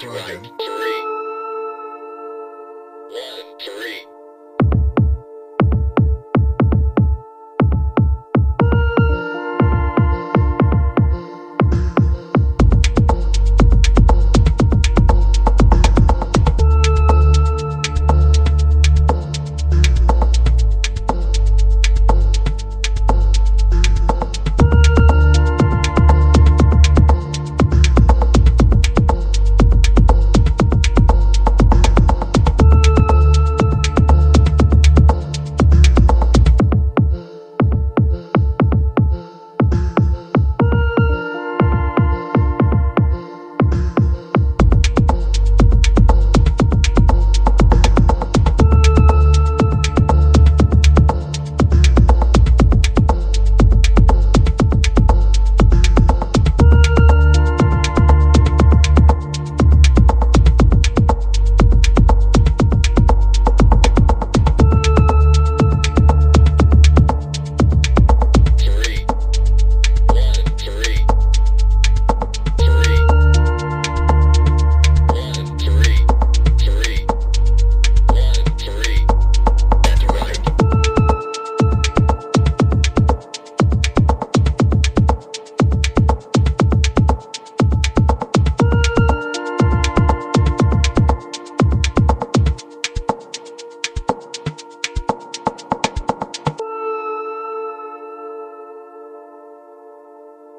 three,